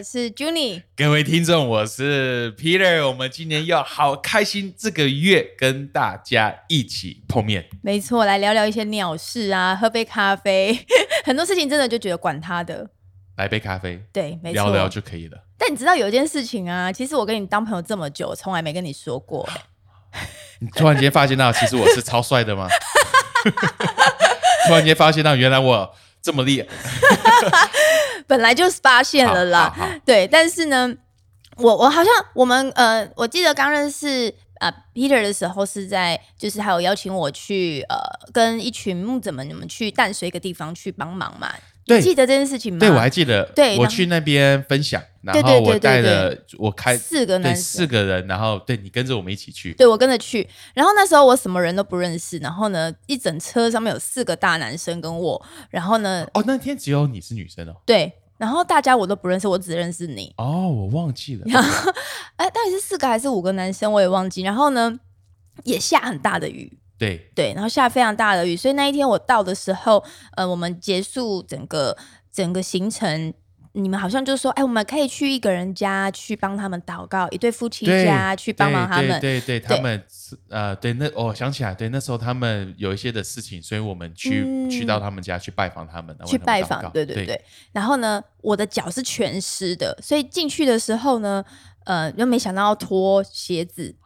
我是 Juni，各位听众，我是 Peter。我们今年要好开心，这个月跟大家一起碰面。没错，来聊聊一些鸟事啊，喝杯咖啡，很多事情真的就觉得管他的，来杯咖啡，对，没错，聊聊就可以了。但你知道有一件事情啊，其实我跟你当朋友这么久，从来没跟你说过。你突然间发现到，其实我是超帅的吗？突然间发现到，原来我这么厉害。本来就是发现了啦，对，但是呢，我我好像我们呃，我记得刚认识啊 Peter 的时候是在，就是还有邀请我去呃，跟一群木子们你们去淡水一个地方去帮忙嘛。对，记得这件事情吗？对，我还记得。对，我去那边分享，然后我带了我开四个男四个人，然后对你跟着我们一起去。对，我跟着去。然后那时候我什么人都不认识，然后呢，一整车上面有四个大男生跟我，然后呢，哦，那天只有你是女生哦。对，然后大家我都不认识，我只认识你。哦，我忘记了。然后，哎，到底是四个还是五个男生？我也忘记。然后呢，也下很大的雨。对对，然后下非常大的雨，所以那一天我到的时候，呃，我们结束整个。整个行程，你们好像就说，哎，我们可以去一个人家去帮他们祷告，一对夫妻家去帮忙他们。对对，他们呃，对，那哦想起来，对，那时候他们有一些的事情，所以我们去去到他们家去拜访他们，去拜访。对对对。然后呢，我的脚是全湿的，所以进去的时候呢，呃，又没想到要脱鞋子。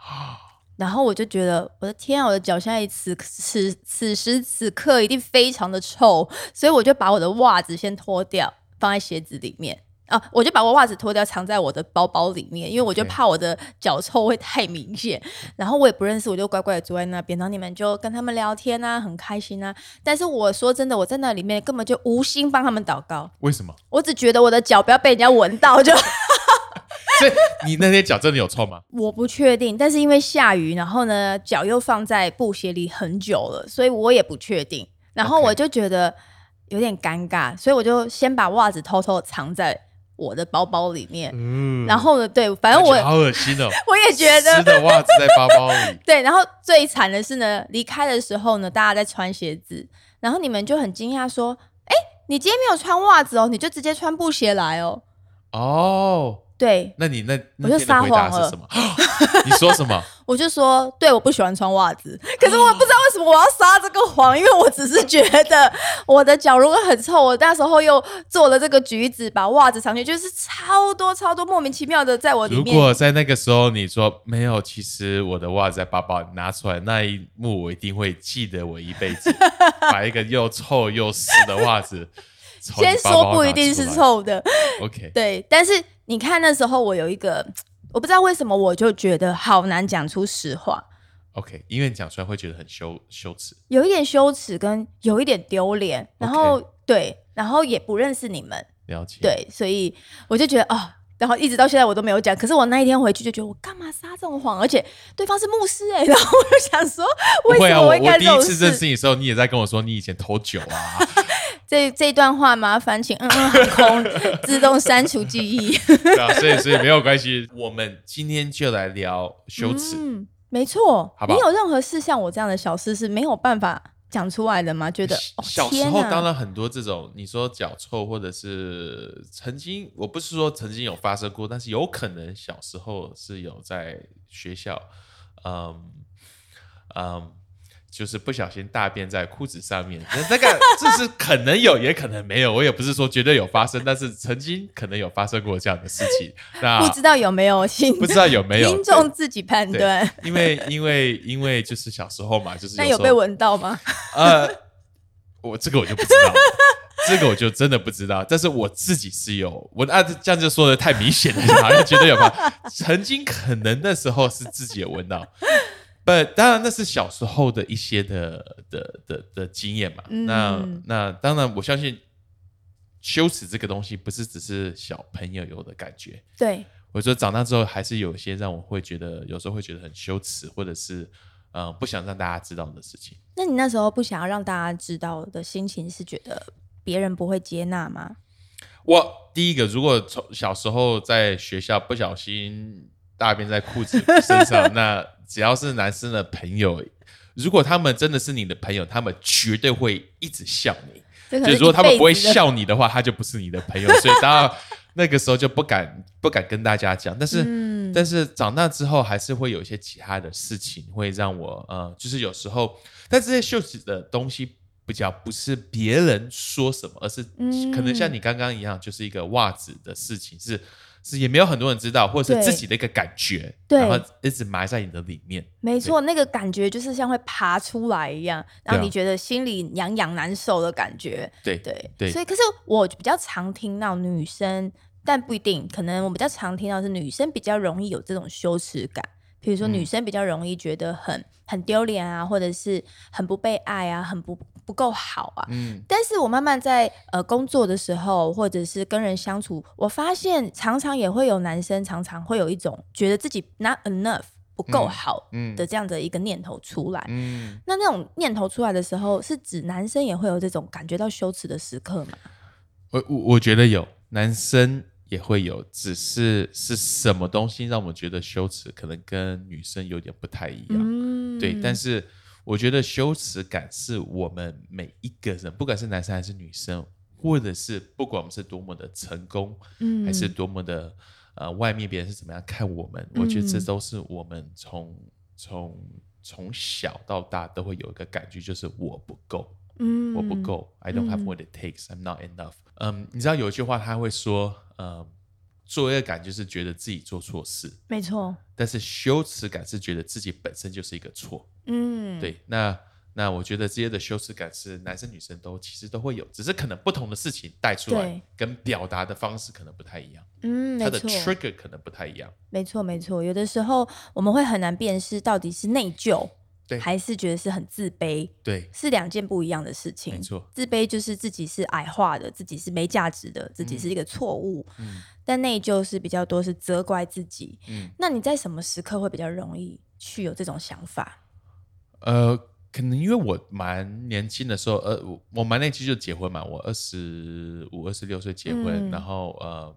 然后我就觉得，我的天啊，我的脚现在此此此时此刻一定非常的臭，所以我就把我的袜子先脱掉，放在鞋子里面啊，我就把我袜子脱掉，藏在我的包包里面，因为我就怕我的脚臭会太明显。然后我也不认识，我就乖乖的坐在那边，然后你们就跟他们聊天啊，很开心啊。但是我说真的，我在那里面根本就无心帮他们祷告。为什么？我只觉得我的脚不要被人家闻到就。所以你那天脚真的有臭吗？我不确定，但是因为下雨，然后呢脚又放在布鞋里很久了，所以我也不确定。然后我就觉得有点尴尬，所以我就先把袜子偷偷藏在我的包包里面。嗯，然后呢，对，反正我好恶心哦，我也觉得湿的袜子在包包里。对，然后最惨的是呢，离开的时候呢，大家在穿鞋子，然后你们就很惊讶说：“哎，你今天没有穿袜子哦，你就直接穿布鞋来哦。”哦。对，那你那我就撒谎了。你说什么？我就说，对，我不喜欢穿袜子。可是我不知道为什么我要撒这个谎，因为我只是觉得我的脚如果很臭，我那时候又做了这个橘子，把袜子藏去，就是超多超多莫名其妙的在我里面。如果在那个时候你说没有，其实我的袜子在包包拿出来那一幕，我一定会记得我一辈子。把一个又臭又湿的袜子，先说不一定是臭的。OK，对，但是。你看那时候我有一个，我不知道为什么我就觉得好难讲出实话。OK，因为你讲出来会觉得很羞羞耻，有一点羞耻跟有一点丢脸，然后对，然后也不认识你们，了解，对，所以我就觉得啊。然后一直到现在我都没有讲，可是我那一天回去就觉得我干嘛撒这种谎，而且对方是牧师哎，然后我就想说，为什么我应该第一次认识你的时候，你也在跟我说你以前偷酒啊？这这段话麻烦请嗯嗯 航空自动删除记忆。对啊，所以所以没有关系，我们今天就来聊羞耻。嗯，没错，你有任何事像我这样的小事是没有办法。讲出来的吗？觉得小时候当然很多这种，你说脚臭，或者是曾经，我不是说曾经有发生过，但是有可能小时候是有在学校，嗯嗯。就是不小心大便在裤子上面，那个这是可能有，也可能没有。我也不是说绝对有发生，但是曾经可能有发生过这样的事情。那不知道有没有？不知道有没有？听众自己判断。因为因为因为就是小时候嘛，就是那有被闻到吗？呃，我这个我就不知道，这个我就真的不知道。但是我自己是有闻啊，这样就说的太明显了，好像觉得有吧？曾经可能那时候是自己有闻到。不，当然那是小时候的一些的的的的经验嘛。那那当然，我相信羞耻这个东西不是只是小朋友有的感觉。对，我觉得长大之后还是有些让我会觉得有时候会觉得很羞耻，或者是呃不想让大家知道的事情。那你那时候不想要让大家知道的心情是觉得别人不会接纳吗？我第一个，如果从小时候在学校不小心大便在裤子身上，那只要是男生的朋友，如果他们真的是你的朋友，他们绝对会一直笑你。就就是说他们不会笑你的话，他就不是你的朋友，所以当然那个时候就不敢不敢跟大家讲。但是、嗯但是长大之后，还是会有一些其他的事情会让我呃，就是有时候，但这些袖子的东西。比较不是别人说什么，而是嗯可能像你刚刚一样，就是一个袜子的事情，是是也没有很多人知道，或者是自己的一个感觉，对然后一直埋在你的里面。没错，那个感觉就是像会爬出来一样，让对啊你觉得心里痒痒难受的感觉。对对对所以可是我比较常听到女生，但不一定，可能我比较常听到是女生比较容易有这种羞耻感。比如说，女生比较容易觉得很很丢脸啊，或者是很不被爱啊，很不不够好啊。嗯，但是我慢慢在呃工作的时候，或者是跟人相处，我发现常常也会有男生常常会有一种觉得自己 not enough 不够好嗯的这样的一个念头出来。嗯，那那种念头出来的时候，是指男生也会有这种感觉到羞耻的时刻吗？我我我觉得有男生也会有，只是是什么东西让我们觉得羞耻，可能跟女生有点不太一样。嗯，对，但是我觉得羞耻感是我们每一个人，不管是男生还是女生，或者是不管我们是多么的成功，嗯还是多么的呃，外面别人是怎么样看我们，我觉得这嗯都是我们从从从小到大都会有一个感觉，就是我不够。嗯我不够，I don't have 嗯 what it takes, I'm not enough。嗯，你知道有一句话他会说，嗯，罪恶感就是觉得自己做错事，没错，但是羞耻感是觉得自己本身就是一个错。嗯，对，那那我觉得这些的羞耻感是男生女生都其实都会有，只是可能不同的事情带出来，跟表达的方式可能不太一样，嗯，它的，trigger 可能不太一样。没错，没错。有的时候我们会很难辨识到底是内疚，对还是觉得是很自卑，对，是两件不一样的事情。没错，自卑就是自己是矮化的，自己是没价值的，自己是一个错误。嗯但内疚是比较多是责怪自己。嗯，那你在什么时刻会比较容易去有这种想法？呃，可能因为我蛮年轻的时候，呃，我我蛮年轻就结婚嘛，我二十五、二十六岁结婚，嗯然后呃，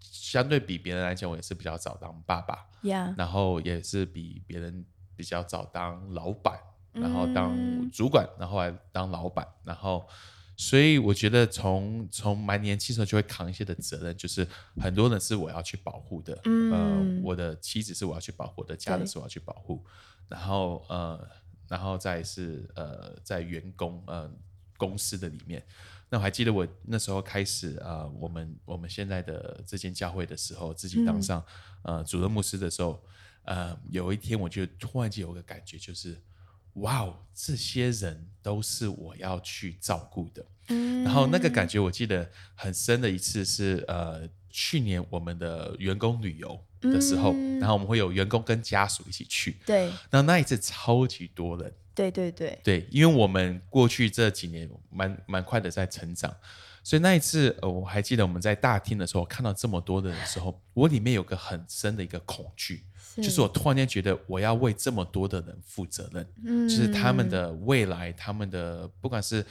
相对比别人来讲，我也是比较早当爸爸，呀、然后也是比别人比较早当老板，然后当嗯。主管，然后还当老板，然后。所以我觉得从从蛮年轻的时候就会扛一些的责任，就是很多人是我要去保护的，嗯。呃，我的妻子是我要去保护，我的家人对。是我要去保护，然后呃，然后再是呃，在员工呃公司的里面，那我还记得我那时候开始呃，我们我们现在的这间教会的时候，自己当上、呃主任牧师的时候，呃，有一天我就突然间有个感觉，就是哇哦，这些人都是我要去照顾的。嗯。然后那个感觉我记得很深的一次是呃去年我们的员工旅游的时候，嗯。然后我们会有员工跟家属一起去，对。然后那一次超级多人，对对对，对，因为我们过去这几年蛮蛮快的在成长，所以那一次呃我还记得我们在大厅的时候看到这么多的人的时候，我里面有个很深的一个恐惧，就是我突然间觉得我要为这么多的人负责任，嗯。就是他们的未来，他们的不管是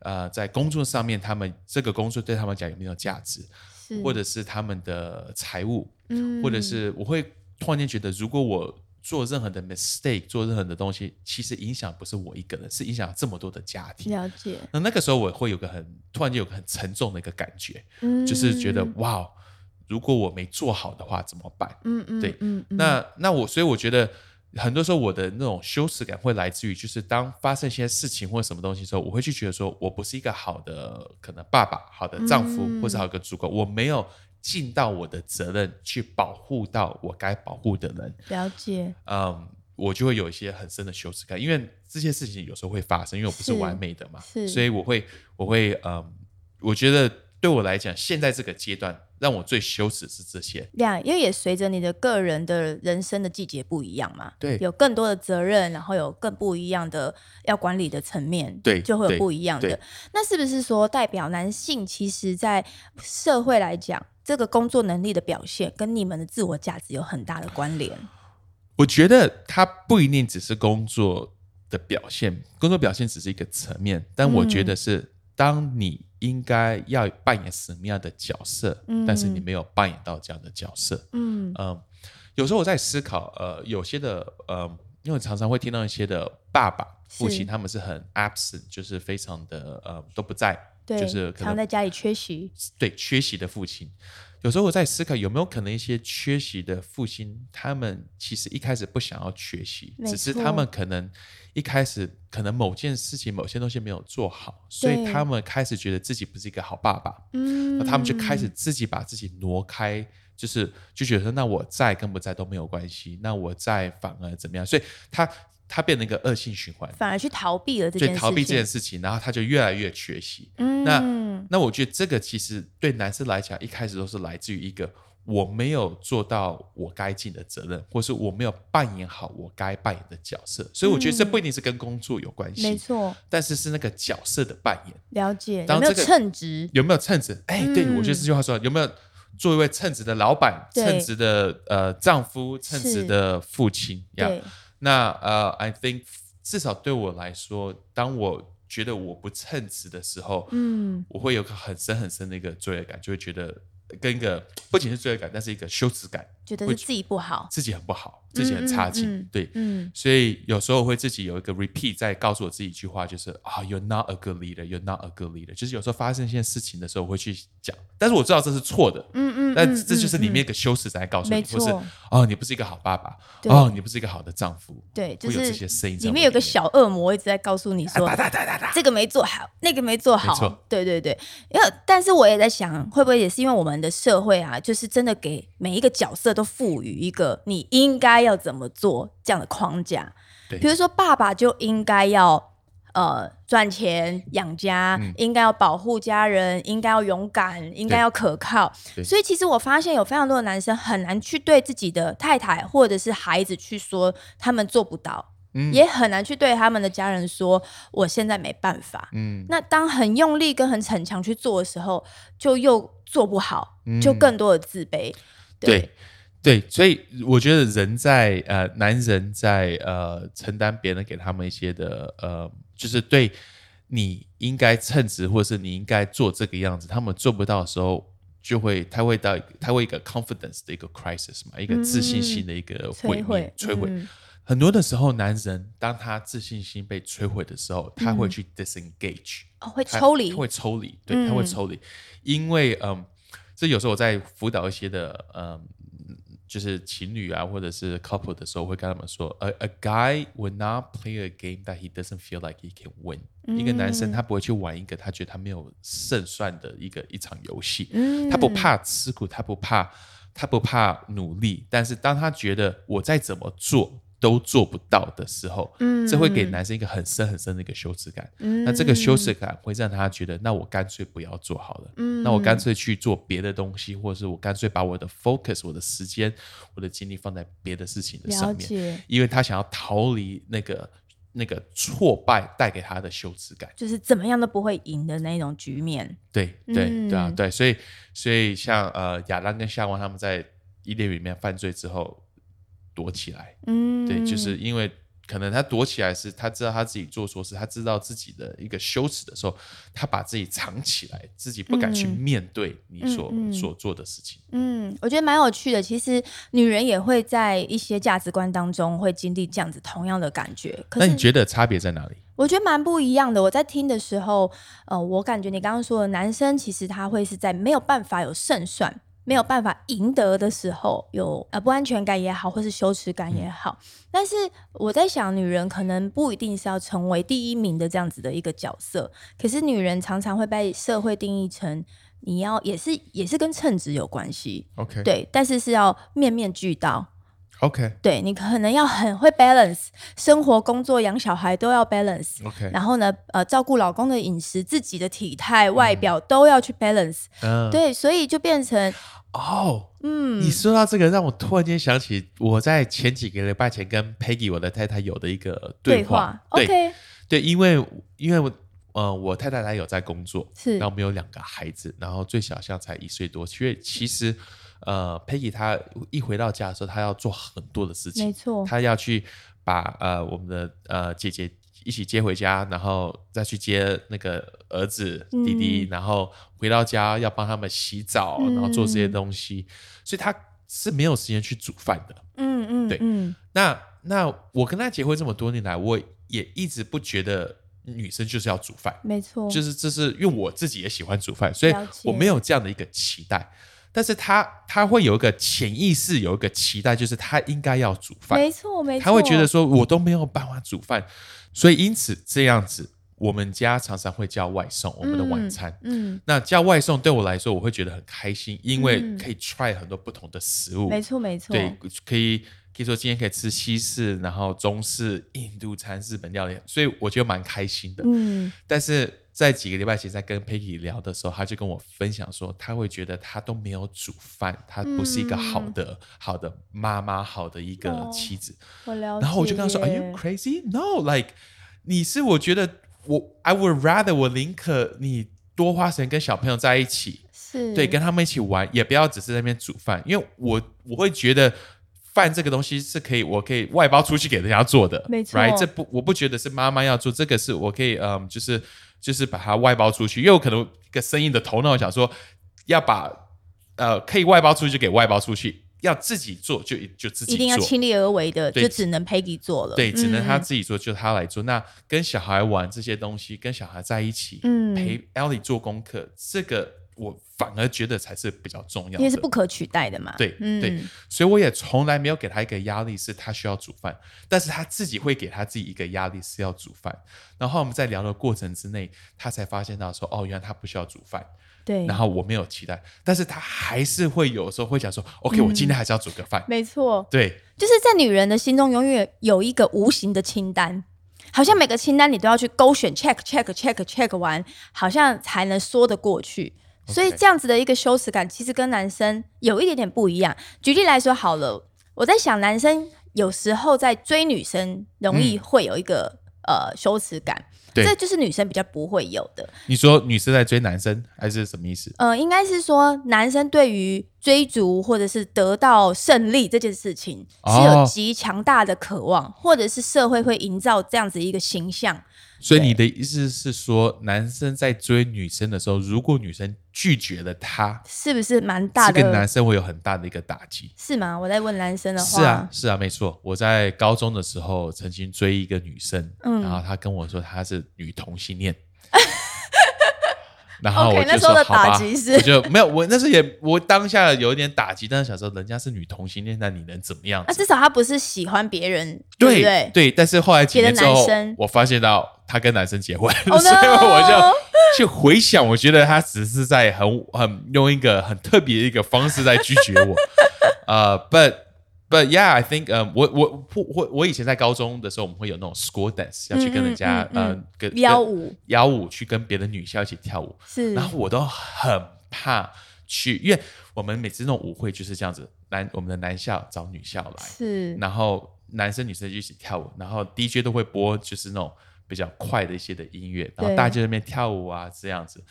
呃在工作上面，他们这个工作对他们讲有没有价值，是。或者是他们的财务，嗯。或者是我会突然间觉得，如果我做任何的 mistake，做任何的东西，其实影响不是我一个人，是影响这么多的家庭。了解，那那个时候我会有个很突然间有个很沉重的一个感觉，嗯。就是觉得哇，如果我没做好的话怎么办？嗯嗯对嗯嗯。那那我所以我觉得很多时候我的那种羞耻感会来自于，就是当发生一些事情或什么东西的时候，我会去觉得说我不是一个好的可能爸爸、好的丈夫，嗯或者好的主管，我没有尽到我的责任去保护到我该保护的人，了解，嗯。我就会有一些很深的羞耻感，因为这些事情有时候会发生，因为我不是是完美的嘛，是。所以我会，我会，嗯，我觉得对我来讲，现在这个阶段让我最羞耻是这些，两，因为也随着你的个人的人生的季节不一样嘛，对有更多的责任，然后有更不一样的要管理的层面，对就会有不一样的。那是不是说代表男性其实在社会来讲，这个工作能力的表现跟你们的自我价值有很大的关联？我觉得他不一定只是工作的表现，工作表现只是一个层面，但我觉得是当你应该要扮演什么样的角色，嗯。但是你没有扮演到这样的角色，嗯。嗯，有时候我在思考，呃，有些的，呃，因为常常会听到一些的爸爸、父亲，他们是很 absent，就是非常的呃都不在，就是可能常在家里缺席，对缺席的父亲。有时候我在思考，有没有可能一些缺席的父亲，他们其实一开始不想要缺席，只是他们可能一开始可能某件事情、某些东西没有做好，所以他们开始觉得自己不是一个好爸爸。嗯，那他们就开始自己把自己挪开，就是就觉得说，那我在跟不在都没有关系，那我在反而怎么样？所以他他变成一个恶性循环，反而去逃避了这件事情，所以逃避这件事情，然后他就越来越缺席。嗯，那那我觉得这个其实对男生来讲，一开始都是来自于一个我没有做到我该尽的责任，或是我没有扮演好我该扮演的角色，所以我觉得这不一定是跟工作有关系，没错，但是是那个角色的扮演。了解。有没有当这个称职？有没有称职？哎、对嗯。我觉得这句话说有没有做一位称职的老板、对。称职的呃丈夫、称职的父亲呀。对，那呃，I think 至少对我来说，当我觉得我不称职的时候，嗯，我会有个很深很深的一个罪恶感，就会觉得跟一个不仅是罪恶感，但是一个羞耻感，会觉得是自己不好，自己很不好，自己很差劲，嗯嗯嗯对。嗯，所以有时候我会自己有一个 repeat，在告诉我自己一句话，就是啊、y o u r e not a good leader，you're not a good leader。就是有时候发生一件事情的时候，我会去讲，但是我知道这是错的，嗯嗯，但嗯这就是里面一嗯个修饰在告诉没你，或是错哦，你不是一个好爸爸，哦，你不是一个好的丈夫，对，就会有这是些声音里面有个小恶魔一直在告诉你说这个没做好，那个没做好没，对对对。因为但是我也在想，会不会也是因为我们的社会啊，就是真的给每一个角色都赋予一个你应该要怎么做这样的框架。对比如说爸爸就应该要呃赚钱养家，嗯应该要保护家人，应该要勇敢，应该要可靠。所以其实我发现有非常多的男生很难去对自己的太太或者是孩子去说他们做不到。嗯也很难去对他们的家人说我现在没办法。嗯，那当很用力跟很逞强去做的时候，就又做不好，嗯就更多的自卑。对对，所以我觉得人在呃，男人在呃承担别人给他们一些的呃，就是对你应该称职，或者是你应该做这个样子，他们做不到的时候，就会他会到他会一个 confidence 的一个 crisis 嘛，一个自信心的一个毁灭摧毁，摧毁。嗯。很多的时候，男人当他自信心被摧毁的时候，他会嗯。去 disengage，、哦，会抽离他，会抽离，对，嗯他会抽离，因为嗯，这有时候我在辅导一些的嗯，就是情侣啊，或者是 couple 的时候，会跟他们说，a a guy will not play a game that he doesn't feel like he can win、一个男嗯。生他不会去玩一个他觉得他没有胜算的一个一场游戏，嗯。他不怕吃苦，他不怕，他不怕努力，但是当他觉得我再怎么做都做不到的时候，嗯这会给男生一个很深很深的一个羞耻感。嗯那这个羞耻感会让他觉得，那我干脆不要做好了，嗯那我干脆去做别的东西，或者是我干脆把我的 focus、我的时间、我的精力放在别的事情的上面，解，因为他想要逃离那个那个挫败带给他的羞耻感。就是怎么样都不会赢的那种局面。对对、嗯对啊，对，所以所以像呃亚当跟夏娃他们在伊甸园里面犯罪之后躲起来，嗯，对，就是因为可能他躲起来是他知道他自己做错事，他知道自己的一个羞耻的时候，他把自己藏起来，自己不敢去嗯面对你所、所做的事情。嗯，我觉得蛮有趣的。其实女人也会在一些价值观当中会经历这样子同样的感觉。可那你觉得差别在哪里？我觉得蛮不一样的。我在听的时候，呃，我感觉你刚刚说的男生其实他会是在没有办法有胜算。没有办法赢得的时候，有呃不安全感也好，或是羞耻感也好。但是我在想，女人可能不一定是要成为第一名的这样子的一个角色，可是女人常常会被社会定义成你要也是也是跟称职有关系，OK，对，但是是要面面俱到。，OK 对你可能要很会 balance，生活、工作、养小孩都要 balance。OK，然后呢，呃，照顾老公的饮食、自己的体态、外表都要去 balance。嗯，对，所以就变成，哦，嗯你说到这个，让我突然间想起我在前几个礼拜前跟 Peggy 我的太太有的一个对话。话，OK，对，因为因为我呃，我太太她有在工作，是然后我们有两个孩子，然后最小像才一岁多。因为其实呃，Peggy 她一回到家的时候，她要做很多的事情，没错，她要去把呃我们的呃姐姐一起接回家，然后再去接那个儿子弟弟，然后回到家要帮他们洗澡，然后做这些东西，所以她是没有时间去煮饭的。嗯嗯，对。嗯，那那我跟她结婚这么多年来，我也一直不觉得女生就是要煮饭。没错，就是这是因为我自己也喜欢煮饭，所以我没有这样的一个期待。但是他他会有一个潜意识，有一个期待，就是他应该要煮饭。没错没错，他会觉得说，我都没有办法煮饭，所以因此这样子，我们家常常会叫外送我们的晚餐。嗯，那叫外送对我来说，我会觉得很开心，因为嗯可以 try 很多不同的食物。没错没错，对，可以可以说今天可以吃西式，然后中式、印度餐、日本料理，所以我觉得蛮开心的。嗯，但是在几个礼拜前，在跟 Peggy 聊的时候，他就跟我分享说，他会觉得他都没有煮饭，他不是一个好的、好的妈妈，好的一个妻子。我了解。然后我就跟他说：“Are you crazy? No, like 你是我觉得我 I would rather 我宁可你多花时间跟小朋友在一起，是对，跟他们一起玩，也不要只是在那边煮饭，因为我我会觉得。”饭这个东西是可以，我可以外包出去给人家做的，没错 right？这不，我不觉得是妈妈要做，这个是我可以，嗯，就是就是把它外包出去，因为我可能一个生意的头脑想说，要把呃可以外包出去就给外包出去，要自己做就就自己做，一定要亲力而为的，就只能 Peggy 做了。对，只能他嗯自己做，就他来做。那跟小孩玩这些东西，跟小孩在一起，嗯陪 Ellie 做功课，这个我反而觉得才是比较重要的，因为是不可取代的嘛。对嗯对，所以我也从来没有给他一个压力，是他需要煮饭，但是他自己会给他自己一个压力是要煮饭。然后我们在聊的过程之内，他才发现到说，哦，原来他不需要煮饭。对，然后我没有期待，但是他还是会有时候会想说，OK，我今天还是要煮个饭。没错，对就是在女人的心中永远有一个无形的清单，好像每个清单你都要去勾选 check check check check 完，好像才能说得过去。所以这样子的一个羞耻感，其实跟男生有一点点不一样。举例来说好了，我在想，男生有时候在追女生，容易会有一个、呃羞耻感，对这就是女生比较不会有的。你说女生在追男生，还是什么意思？呃，应该是说男生对于追逐或者是得到胜利这件事情是有哦极强大的渴望，或者是社会会营造这样子一个形象。所以你的意思是说，男生在追女生的时候，如果女生拒绝了他，是不是蛮大的这个男？生会有很大的一个打击。是吗？我在问男生的话，是啊，是啊，没错。我在高中的时候曾经追一个女生，嗯然后她跟我说她是女同性恋，然后我就那时候的说好吧，打击是我就没有我那时候也我当下有一点打击，但是想说人家是女同性恋，那你能怎么样那、子？至少他不是喜欢别人，对不对？但是后来几年之后我发现到她跟男生结婚 Oh 所以我就去回想，我觉得她只是在很很用一个很特别的一个方式在拒绝我。呃、b u t but yeah, I think，呃、我我我我我以前在高中的时候，我们会有那种 school dance，要去跟人家、嗯嗯嗯呃跟邀舞。幺舞去跟别的女校一起跳舞，是。然后我都很怕去，因为我们每次那种舞会就是这样子，男我们的男校找女校来，是。然后男生女生就一起跳舞，然后 DJ 都会播就是那种比较快的一些的音乐，然后对。大家就在那边跳舞啊这样子，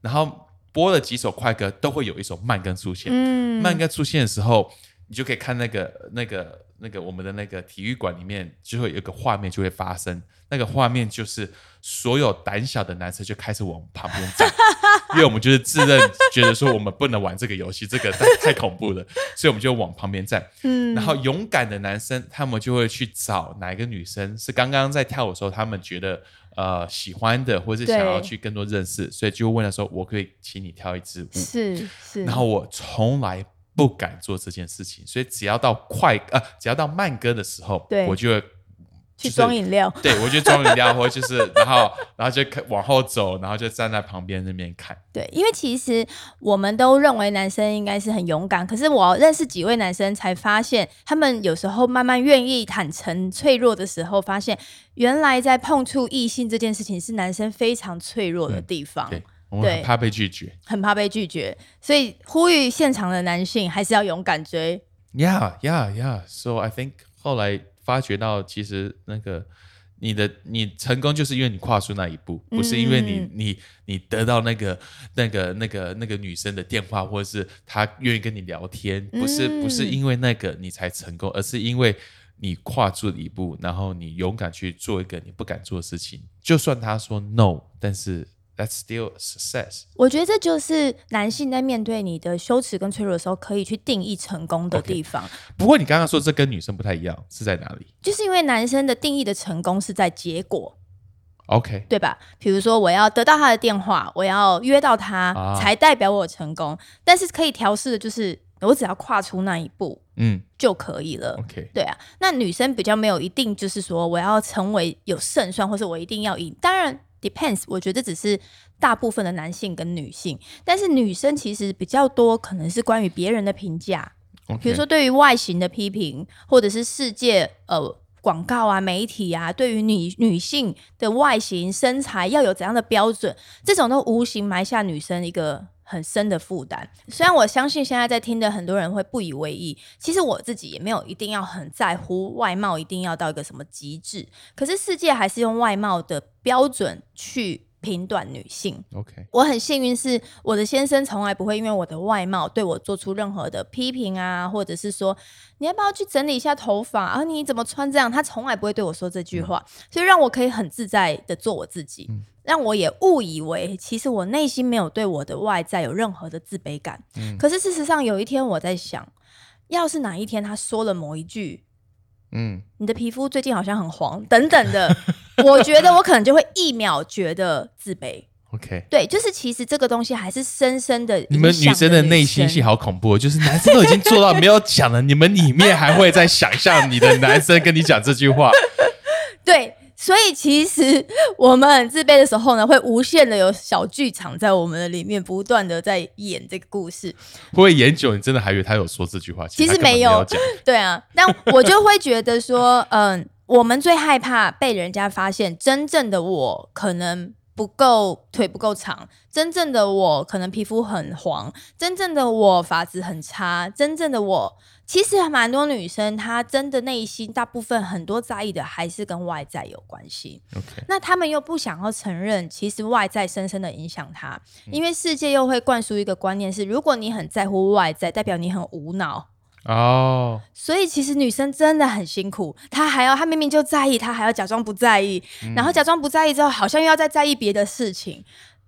然后播了几首快歌，都会有一首慢歌出现。嗯。慢歌出现的时候，你就可以看那个那个那个我们的那个体育馆里面就会有一个画面就会发生，那个画面就是所有胆小的男生就开始往旁边站，因为我们就是自认觉得说我们不能玩这个游戏，这个 太太恐怖了，所以我们就往旁边站。嗯然后勇敢的男生，他们就会去找哪一个女生是刚刚在跳舞的时候，他们觉得呃喜欢的，或是想要去更多认识，所以就问他说：“我可以请你跳一支舞。”是是，然后我从来不敢做这件事情，所以只要到快呃，只要到慢歌的时候，对。我就会去就是装饮料，对我就装饮料，或者就是然后然后就看往后走，然后就站在旁边那边看。对，因为其实我们都认为男生应该是很勇敢，可是我认识几位男生才发现，他们有时候慢慢愿意坦诚脆弱的时候，发现原来在碰触异性这件事情是男生非常脆弱的地方，对，我们很怕被拒绝。很怕被拒绝，所以呼吁现场的男性还是要勇敢追。Yeah, yeah, yeah. So I think 后来发觉到，其实那个你的你成功就是因为你跨出那一步，不是因为你嗯你你得到那个那个那个那个女生的电话，或者是她愿意跟你聊天，不是不是嗯因为那个你才成功，而是因为你跨出了一步，然后你勇敢去做一个你不敢做的事情，就算他说 no，但是 that's still a success。我觉得这就是男性在面对你的羞耻跟脆弱的时候，可以去定义成功的地方。不过你刚刚说这跟女生不太一样，是在哪里就是因为男生的定义的成功是在结果，？OK，对吧？比如说我要得到他的电话，我要约到他，啊才代表我成功。但是可以调试的就是，我只要跨出那一步嗯就可以了。，OK，对啊，那女生比较没有一定，就是说我要成为有胜算，或是我一定要赢。当然 depends，我觉得只是大部分的男性跟女性，但是女生其实比较多，可能是关于别人的评价比如说对于外形的批评，或者是世界呃广告啊、媒体啊，对于女女性的外形、身材要有怎样的标准，这种都无形埋下女生一个很深的负担。虽然我相信现在在听的很多人会不以为意，其实我自己也没有一定要很在乎外貌，一定要到一个什么极致。可是世界还是用外貌的标准去评断女性。OK，我很幸运，是我的先生从来不会因为我的外貌对我做出任何的批评啊，或者是说你要不要去整理一下头发啊？你怎么穿这样？他从来不会对我说这句话，所以让我可以很自在的做我自己，让我也误以为其实我内心没有对我的外在有任何的自卑感。可是事实上，有一天我在想，要是哪一天他说了某一句嗯，你的皮肤最近好像很黄等等的，我觉得我可能就会一秒觉得自卑。OK。对，就是其实这个东西还是深深的。你们女生的内心戏，好恐怖、哦，就是男生都已经做到没有讲了，你们里面还会在想象你的男生跟你讲这句话。对，所以其实我们很自卑的时候呢，会无限的有小剧场在我们的里面不断的在演这个故事。会不会演久，你真的还以为他有说这句话？其实没有。对啊，但我就会觉得说，嗯，我们最害怕被人家发现真正的我可能。不够腿不够长，真正的我可能皮肤很黄，真正的我发质很差，真正的我其实还蛮多女生，她真的内心大部分很多在意的还是跟外在有关系。OK，那她们又不想要承认，其实外在深深的影响他，嗯因为世界又会灌输一个观念是，如果你很在乎外在，代表你很无脑。哦，所以其实女生真的很辛苦，她还要她明明就在意，她还要假装不在意，嗯然后假装不在意之后，好像又要再在意别的事情，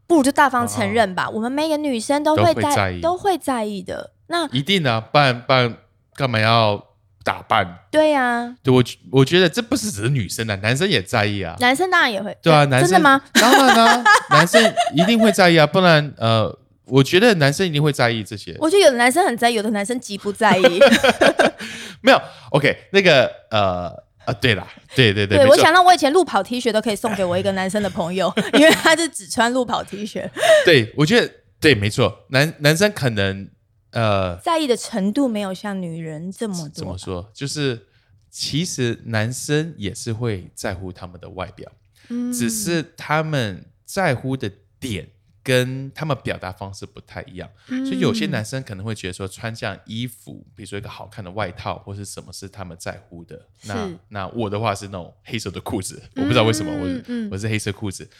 不如就大方承认吧。我们每个女生都都会在意都会在意的。那一定的、啊，不然不然干嘛要打扮？对呀、对我我觉得这不是只是女生的、男生也在意啊。男生当然也会。对啊，男生真的吗？？当然啦、男生一定会在意啊，不然呃，我觉得男生一定会在意这些。我觉得有的男生很在意，有的男生极不在意。没有，OK，那个呃呃，对啦，对对对，对，我想到我以前路跑 T 恤都可以送给我一个男生的朋友，因为他是只穿路跑 T 恤，对，我觉得对，没错，男男生可能呃，在意的程度没有像女人这么多怎么。说，就是其实男生也是会在乎他们的外表，嗯只是他们在乎的点跟他们表达方式不太一样，嗯所以有些男生可能会觉得说穿这样衣服，比如说一个好看的外套或是什么是他们在乎的。那那我的话是那种黑色的裤子，我不知道为什么我、我是黑色裤子，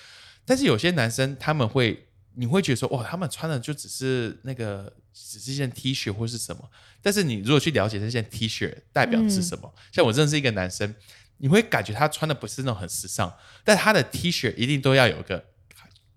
但是有些男生他们会。你会觉得说，哇，他们穿的就只是那个，只是一件 T 恤或是什么。但是你如果去了解这件 T 恤代表的是什么，像我认识一个男生，你会感觉他穿的不是那种很时尚，但他的 T 恤一定都要有一个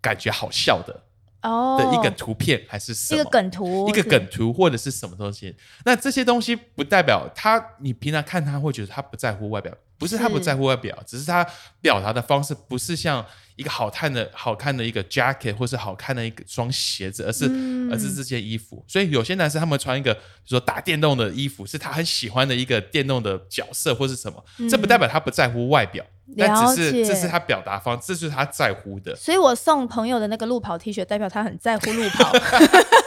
感觉好笑的哦的一个图片，还是什么一个梗图，一个梗图或者是什么东西。那这些东西不代表他，你平常看他会觉得他不在乎外表，不是他不在乎外表，只是他表达的方式不是像一个好看的好看的一个 jacket 或是好看的一个双鞋子，而是、嗯而是这件衣服。所以有些男生他们穿一个，比如说打电动的衣服，是他很喜欢的一个电动的角色或是什么，这不代表他不在乎外表，但了只是这是他表达方，这是他在乎的。所以我送朋友的那个路跑 T 恤，代表他很在乎路跑。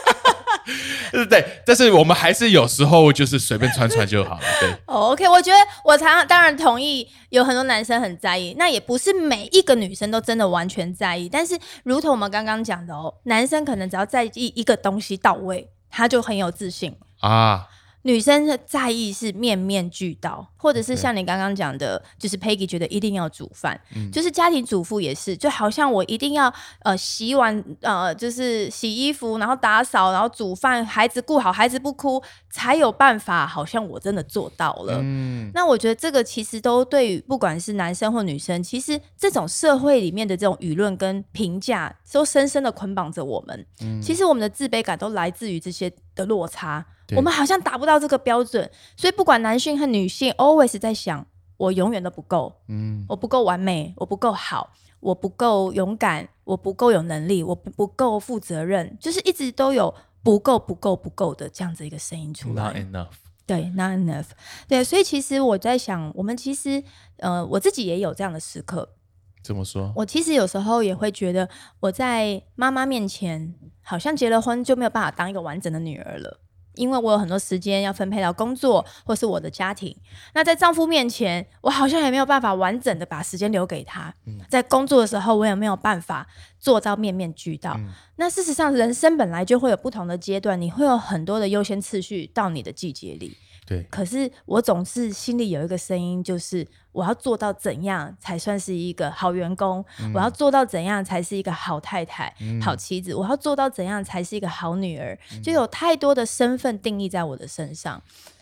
对 对，但是我们还是有时候就是随便穿穿就好了。对。哦，OK，我觉得我常常当然同意，有很多男生很在意，那也不是每一个女生都真的完全在意。但是，如同我们刚刚讲的哦，男生可能只要在意一个东西到位，他就很有自信。啊，女生的在意是面面俱到，或者是像你刚刚讲的，就是 Peggy 觉得一定要煮饭，就是家庭主妇也是，就好像我一定要呃洗碗呃就是洗衣服，然后打扫，然后煮饭，孩子顾好，孩子不哭才有办法，好像我真的做到了。嗯，那我觉得这个其实都对于不管是男生或女生，其实这种社会里面的这种舆论跟评价，都深深的捆绑着我们。嗯，其实我们的自卑感都来自于这些的落差。我们好像达不到这个标准，所以不管男性和女性，always 在想我永远都不够，嗯，我不够完美，我不够好，我不够勇敢，我不够有能力，我不不够负责任，就是一直都有不够、不够、不够的这样子一个声音出来。Not enough，对，not enough，对，所以其实我在想，我们其实，呃，我自己也有这样的时刻。怎么说？我其实有时候也会觉得，我在妈妈面前，好像结了婚就没有办法当一个完整的女儿了。因为我有很多时间要分配到工作或是我的家庭，那在丈夫面前，我好像也没有办法完整的把时间留给他。在工作的时候，我也没有办法做到面面俱到。那事实上，人生本来就会有不同的阶段，你会有很多的优先次序到你的季节里。对，可是我总是心里有一个声音，就是我要做到怎样才算是一个好员工？我要做到怎样才是一个好太太、好妻子？我要做到怎样才是一个好女儿？就有太多的身份定义在我的身上。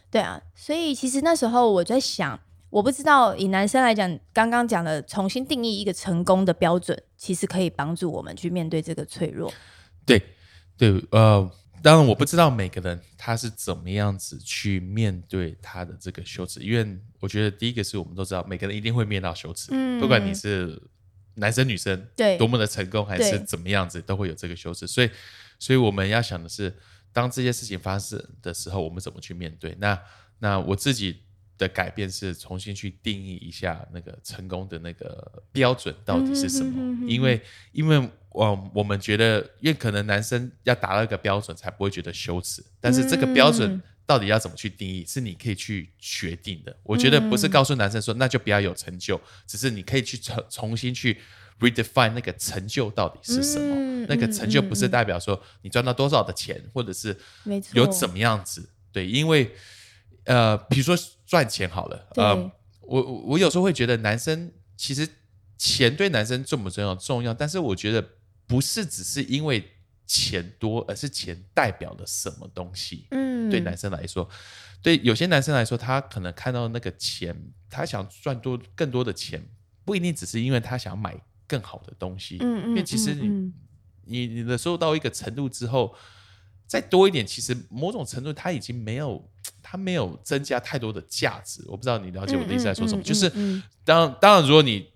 对啊，所以其实那时候我在想，我不知道以男生来讲，刚刚讲的重新定义一个成功的标准，其实可以帮助我们去面对这个脆弱。对，对，呃。当然，我不知道每个人他是怎么样子去面对他的这个羞耻，因为我觉得第一个是我们都知道，每个人一定会面到羞耻，不管你是男生女生，对，多么的成功还是怎么样子，都会有这个羞耻。所以，所以我们要想的是，当这些事情发生的时候，我们怎么去面对？那，那我自己。的改变是重新去定义一下那个成功的那个标准到底是什么？因为，因为，我我们觉得，因为可能男生要达到一个标准才不会觉得羞耻，但是这个标准到底要怎么去定义，是你可以去决定的。我觉得不是告诉男生说那就不要有成就，只是你可以去重重新去 redefine 那个成就到底是什么。那个成就不是代表说你赚到多少的钱，或者是有怎么样子。对，因为。呃，比如说赚钱好了，呃，我我有时候会觉得男生其实钱对男生重不重要？重要，但是我觉得不是只是因为钱多，而是钱代表了什么东西。嗯，对男生来说，对有些男生来说，他可能看到那个钱，他想赚多更多的钱，不一定只是因为他想买更好的东西。嗯嗯，因为其实你你你的收入到一个程度之后。再多一点，其实某种程度它已经没有，它没有增加太多的价值。我不知道你了解我的意思在说什么，就是当当然，如果你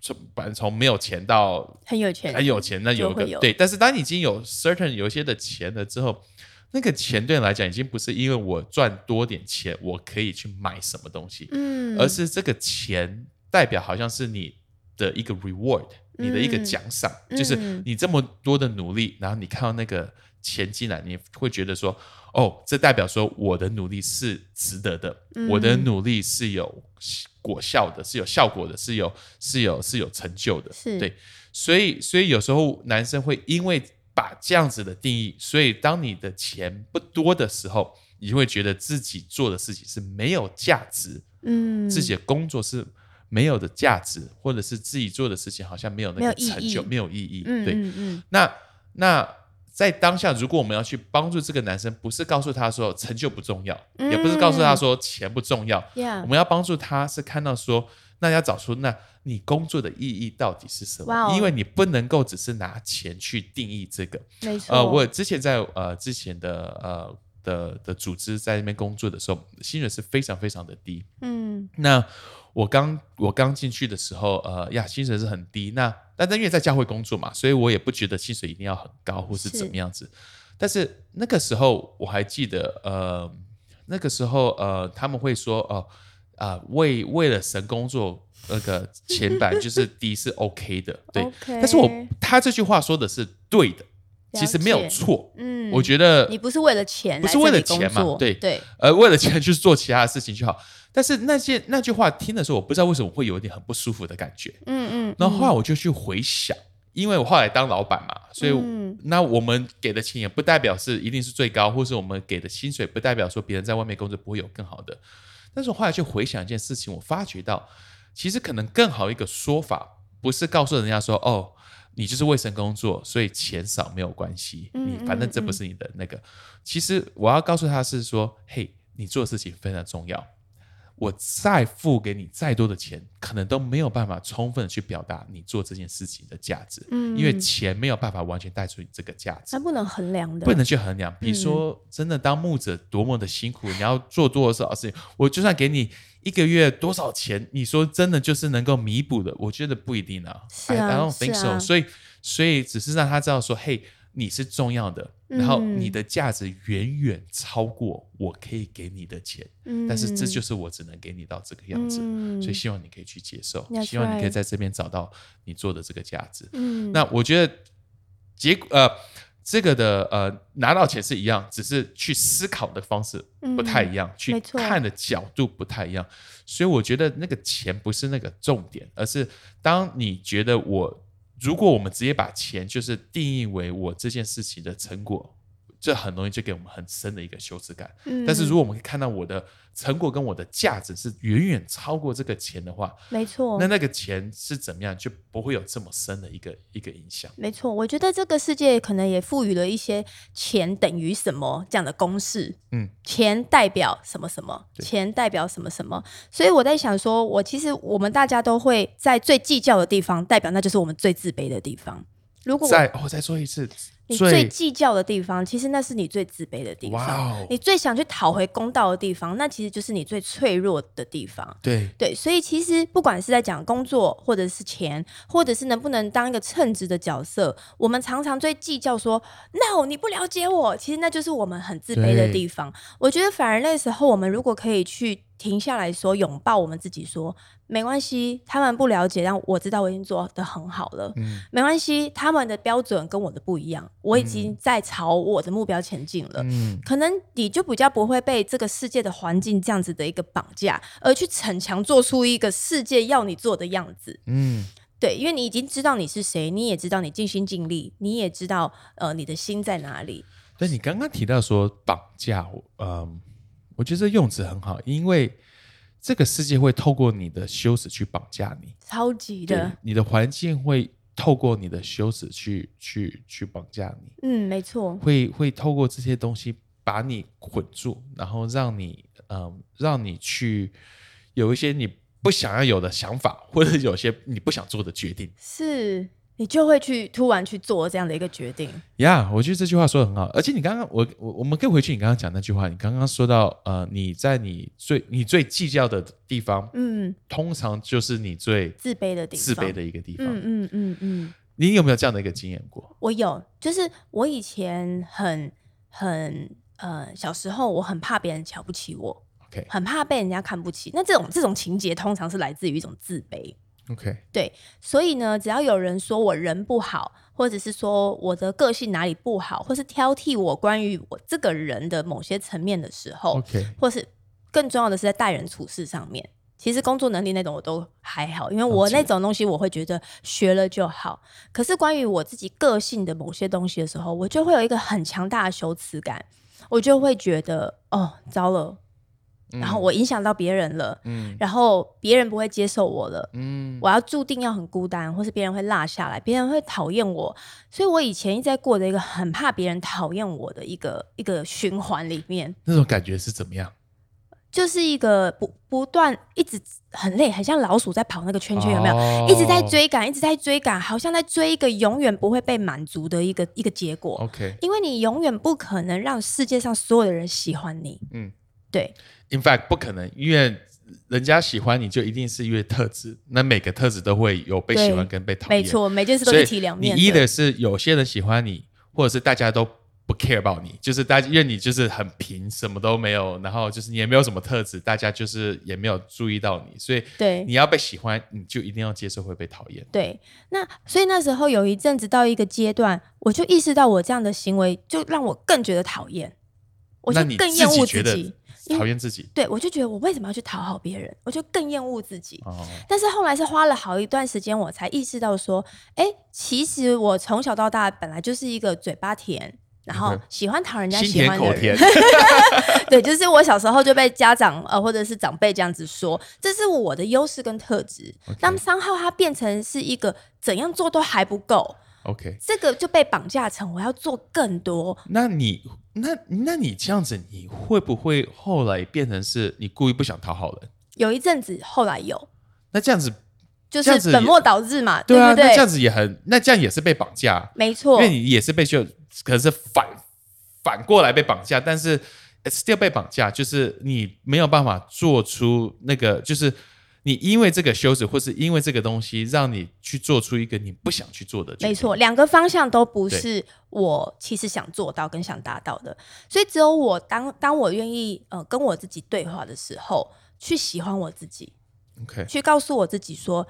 从从没有钱到很有钱，很有钱，那有个对。但是当你已经有 certain 有一些的钱了之后，那个钱对你来讲已经不是因为我赚多点钱我可以去买什么东西，嗯，而是这个钱代表好像是你的一个 reward，你的一个奖赏，就是你这么多的努力，然后你看到那个。钱进来，你会觉得说，哦，这代表说我的努力是值得的，我的努力是有果效的，是有效果的，是有是有是有成就的，对。所以，所以有时候男生会因为把这样子的定义，所以当你的钱不多的时候，你会觉得自己做的事情是没有价值，嗯，自己的工作是没有的价值，或者是自己做的事情好像没有那个成就，没有意义，对，嗯，那那。在当下，如果我们要去帮助这个男生，不是告诉他说成就不重要，也不是告诉他说钱不重要，我们要帮助他是看到说，那要找出那你工作的意义到底是什么？因为你不能够只是拿钱去定义这个。没错。呃，我之前在呃之前的呃的的组织在那边工作的时候，薪水是非常非常的低。嗯。那我刚我刚进去的时候，呃呀，薪水是很低。那但但因为在教会工作嘛，所以我也不觉得薪水一定要很高或是怎么样子。但是那个时候我还记得，呃，那个时候呃他们会说，哦啊，为为了神工作，那个前板就是低是 OK 的，对。但是我他这句话说的是对的，其实没有错。嗯，我觉得你不是为了钱，不是为了钱嘛？对对，呃，为了钱去做其他的事情就好。但是那些那句话听的时候，我不知道为什么会有一点很不舒服的感觉。嗯嗯。然后后来我就去回想，因为我后来当老板嘛，所以、嗯那我们给的钱也不代表是一定是最高，或是我们给的薪水不代表说别人在外面工作不会有更好的。但是我后来去回想一件事情，我发觉到其实可能更好一个说法，不是告诉人家说哦。你就是卫生工作，所以钱少没有关系。嗯你反正这不是你的那个。其实我要告诉他是说，嘿，你做的事情非常重要。我再付给你再多的钱，可能都没有办法充分的去表达你做这件事情的价值，嗯因为钱没有办法完全带出你这个价值它，不能衡量的，不能去衡量。比如说，真的当牧者多么的辛苦，你要做多少事情，我就算给你一个月多少钱，你说真的就是能够弥补的，我觉得不一定啊。是啊 I, don't think so、啊所以，所以只是让他知道说，嘿，你是重要的，然后嗯你的价值远远超过我可以给你的钱。嗯但是这就是我只能给你到这个样子，嗯所以希望你可以去接受，希望你可以在这边找到你做的这个价值。嗯那我觉得结果呃，这个的呃拿到钱是一样，只是去思考的方式不太一样，去看的角度不太一样，所以我觉得那个钱不是那个重点，而是当你觉得我如果我们直接把钱就是定义为我这件事情的成果。这很容易就给我们很深的一个羞耻感，嗯但是如果我们可以看到我的成果跟我的价值是远远超过这个钱的话，没错，那那个钱是怎么样，就不会有这么深的一个一个影响。没错，我觉得这个世界可能也赋予了一些钱等于什么这样的公式。嗯，钱代表什么什么，钱代表什么什么。所以我在想说，我其实我们大家都会在最计较的地方，代表那就是我们最自卑的地方。如果再我、哦、再说一次，你最计较的地方，其实那是你最自卑的地哇方。哦你最想去讨回公道的地方，那其实就是你最脆弱的地方。对对，所以其实不管是在讲工作，或者是钱，或者是能不能当一个称职的角色，我们常常最计较说 “no，你不了解我”，其实那就是我们很自卑的地方。我觉得反而那时候，我们如果可以去停下来说，拥抱我们自己说，没关系，他们不了解，但我知道我已经做的很好了。嗯没关系，他们的标准跟我的不一样，我已经在朝我的目标前进了。嗯，可能你就比较不会被这个世界的环境这样子的一个绑架，而去逞强做出一个世界要你做的样子。嗯，对，因为你已经知道你是谁，你也知道你尽心尽力，你也知道呃你的心在哪里。对你刚刚提到说绑架，我嗯，我觉得这用词很好，因为这个世界会透过你的羞耻去绑架你，超级的，，你的环境会透过你的羞耻去去去绑架你，嗯，没错，会会透过这些东西把你捆住，然后让你嗯，让你去有一些你不想要有的想法，或者有些你不想做的决定。是你就会去突然去做这样的一个决定。呀我觉得这句话说的很好，而且你刚刚我我我们可以回去你刚刚讲那句话，你刚刚说到呃，你在你最你最计较的地方，嗯，通常就是你最自卑的地方，自卑的一个地方。嗯嗯嗯嗯。你有没有这样的一个经验过？我有，就是我以前很很呃，小时候我很怕别人瞧不起我，OK 很怕被人家看不起。那这种这种情节通常是来自于一种自卑，OK，对。所以呢，只要有人说我人不好，或者是说我的个性哪里不好，或是挑剔我关于我这个人的某些层面的时候 OK，或是更重要的是在待人处事上面。其实工作能力那种我都还好，因为我那种东西我会觉得学了就好。可是关于我自己个性的某些东西的时候，我就会有一个很强大的羞耻感，我就会觉得哦，糟了，然后我影响到别人了，嗯然后别人不会接受我了。嗯我要注定要很孤单，或是别人会落下来，别人会讨厌我，所以我以前一直在过着一个很怕别人讨厌我的一个一个循环里面。那种感觉是怎么样？就是一个不不断一直很累，很像老鼠在跑那个圈圈，有没有？哦一直在追赶，一直在追赶，好像在追一个永远不会被满足的一个一个结果。OK，因为你永远不可能让世界上所有的人喜欢你。嗯对，，In fact 不可能，因为人家喜欢你就一定是因为特质，那每个特质都会有被喜欢跟被讨厌，没错，每件事都一体两面你一的。是有些人喜欢你，或者是大家都不 care about 你，就是大家因为你就是很平，什么都没有，然后就是你也没有什么特质，大家就是也没有注意到你，所以对你要被喜欢，你就一定要接受会被讨厌。对，那所以那时候有一阵子到一个阶段，我就意识到我这样的行为就让我更觉得讨厌，我就更厌恶己觉得自己。讨厌自己对我就觉得我为什么要去讨好别人，我就更厌恶自己。哦，但是后来是花了好一段时间，我才意识到说，哎，其实我从小到大本来就是一个嘴巴甜，然后嗯喜欢讨人家喜欢的人。，对，就是我小时候就被家长呃或者是长辈这样子说，这是我的优势跟特质。那么三号它变成是一个怎样做都还不够，OK，这个就被绑架成我要做更多。那你那那你这样子，你会不会后来变成是你故意不想讨好人？有一阵子后来有，那这样子，就是本末倒置嘛，对啊？那这样子也很，那这样也是被绑架，没错因为，你也是被就可能是反反过来被绑架，但是 still 被绑架，就是你没有办法做出那个，就是你因为这个羞耻，或是因为这个东西，让你去做出一个你不想去做的。没错，两个方向都不是我其实想做到跟想达到的，所以只有我当当我愿意呃跟我自己对话的时候，去喜欢我自己，，OK，去告诉我自己说。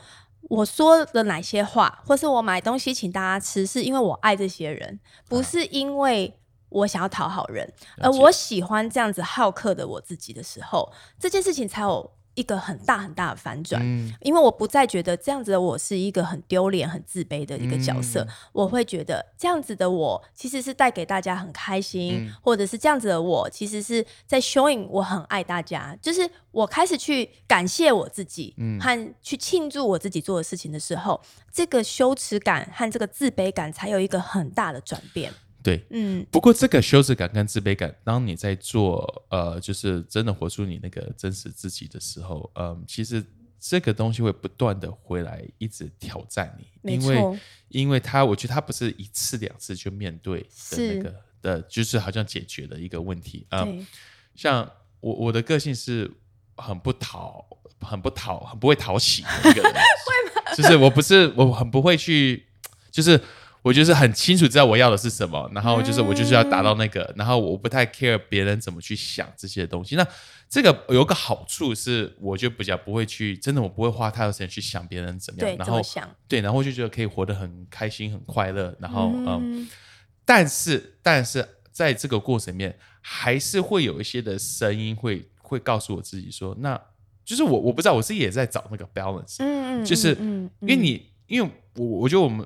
我说的哪些话，或是我买东西请大家吃，是因为我爱这些人，不是因为我想要讨好人，而我喜欢这样子好客的我自己的时候，这件事情才有一个很大很大的反转。嗯，因为我不再觉得这样子的我是一个很丢脸、很自卑的一个角色，嗯。我会觉得这样子的我其实是带给大家很开心，嗯。或者是这样子的我其实是在 showing 我很爱大家，就是我开始去感谢我自己，嗯。和去庆祝我自己做的事情的时候，这个羞耻感和这个自卑感才有一个很大的转变。对。嗯，不过，这个羞耻感跟自卑感，当你在做呃，就是真的活出你那个真实自己的时候，嗯、其实这个东西会不断的回来，一直挑战你，因为，因为他，我觉得他不是一次两次就面对的那个的，就是好像解决的一个问题啊、对，像我我的个性是很不讨、很不讨、很不会讨喜的一个人，就是我不是我很不会去，就是我就是很清楚知道我要的是什么，然后就是我就是要达到那个，然后我不太 care 别人怎么去想这些东西。那这个有个好处是，我就比较不会去，真的我不会花太多时间去想别人怎么样，对，然后想？对，然后就觉得可以活得很开心、很快乐，然后嗯嗯，但是，但是在这个过程里面，还是会有一些的声音会会告诉我自己说，那就是我我不知道，我自己也在找那个 balance，、嗯嗯，就是因为你，因为我我觉得我们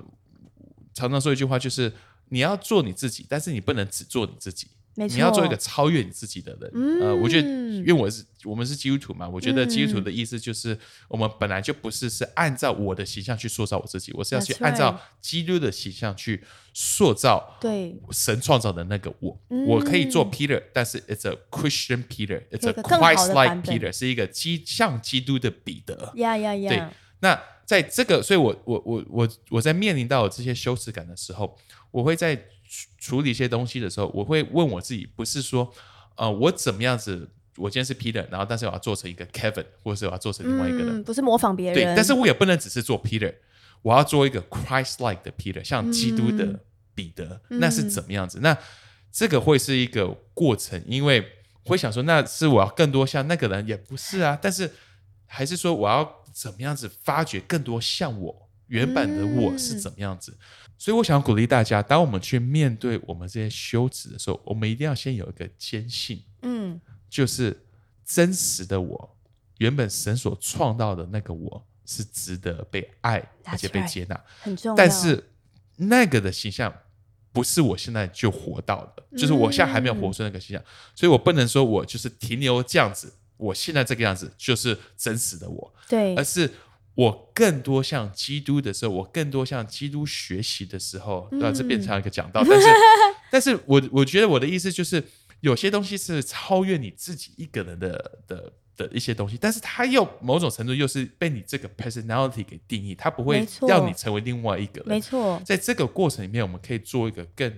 常常说一句话，就是你要做你自己，但是你不能只做你自己。你要做一个超越你自己的人。呃，我觉得，嗯因为我是我们是基督徒嘛，我觉得基督徒的意思就是，我们本来就不是是按照我的形象去塑造我自己，我是要去按照基督的形象去塑造对神创造的那个我。嗯我可以做 Peter，但是 it's a Christian Peter，it's a 更好的 Christ-like Peter，是一个基像基督的彼得。呀呀对，那在这个，所以我我我我我在面临到这些羞耻感的时候，我会在处处理一些东西的时候，我会问我自己，不是说，呃，我怎么样子，我今天是 Peter，然后但是我要做成一个 Kevin，或者是我要做成另外一个人，嗯，不是模仿别人，对，但是我也不能只是做 Peter，我要做一个 Christ-like 的 Peter，像基督嗯的彼得，那是怎么样子？那这个会是一个过程，因为会想说，那是我要更多像那个人，也不是啊，但是还是说我要怎么样子发掘更多像我原本的我是怎么样子？所以我想鼓励大家，当我们去面对我们这些羞耻的时候，我们一定要先有一个坚信，嗯，就是真实的我，原本神所创造的那个我是值得被爱而且被接纳。很重要。但是那个的形象不是我现在就活到的，就是我现在还没有活出那个形象，所以我不能说我就是停留这样子，我现在这个样子就是真实的我，对。而是。我更多像基督的时候，我更多向基督学习的时候，对吧、这变成一个讲道，但是，但是我我觉得我的意思就是，有些东西是超越你自己一个人的的的一些东西，但是它又某种程度又是被你这个 personality 给定义，它不会没错。让你成为另外一个人。没错，在这个过程里面，我们可以做一个更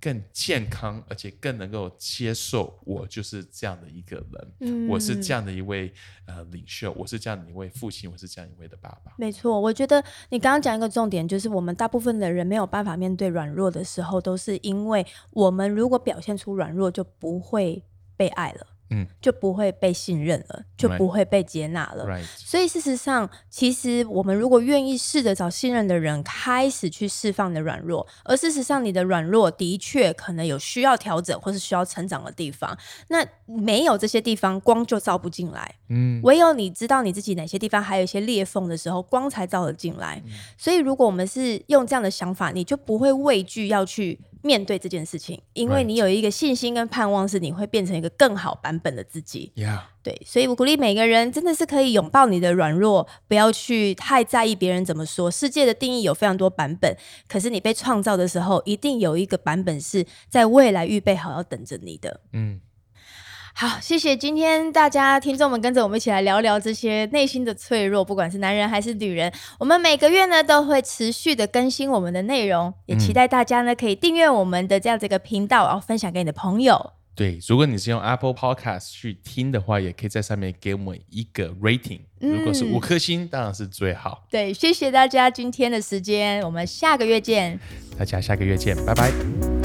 更健康，而且更能够接受我就是这样的一个人，嗯我是这样的一位呃领袖，我是这样的一位父亲，我是这样一位的爸爸。没错，我觉得你刚刚讲一个重点，就是我们大部分的人没有办法面对软弱的时候，都是因为我们如果表现出软弱，就不会被爱了。嗯就不会被信任了，就不会被接纳了。，right，所以事实上，其实我们如果愿意试着找信任的人，开始去释放你的软弱，而事实上你的软弱的确可能有需要调整或是需要成长的地方。那没有这些地方，光就照不进来。嗯，唯有你知道你自己哪些地方还有一些裂缝的时候，光才照得进来。所以，如果我们是用这样的想法，你就不会畏惧要去面对这件事情，因为你有一个信心跟盼望，是你会变成一个更好版本的自己。，Yeah，对，所以我鼓励每个人真的是可以拥抱你的软弱，不要去太在意别人怎么说。世界的定义有非常多版本，可是你被创造的时候，一定有一个版本是在未来预备好要等着你的。嗯，好，谢谢今天大家听众们跟着我们一起来聊聊这些内心的脆弱，不管是男人还是女人。我们每个月呢都会持续的更新我们的内容，也期待大家呢可以订阅我们的这样子一个频道，然后分享给你的朋友。对，如果你是用 Apple Podcast 去听的话，也可以在上面给我们一个 rating，如果是嗯五颗星，当然是最好。对，谢谢大家今天的时间，我们下个月见。大家下个月见，拜拜。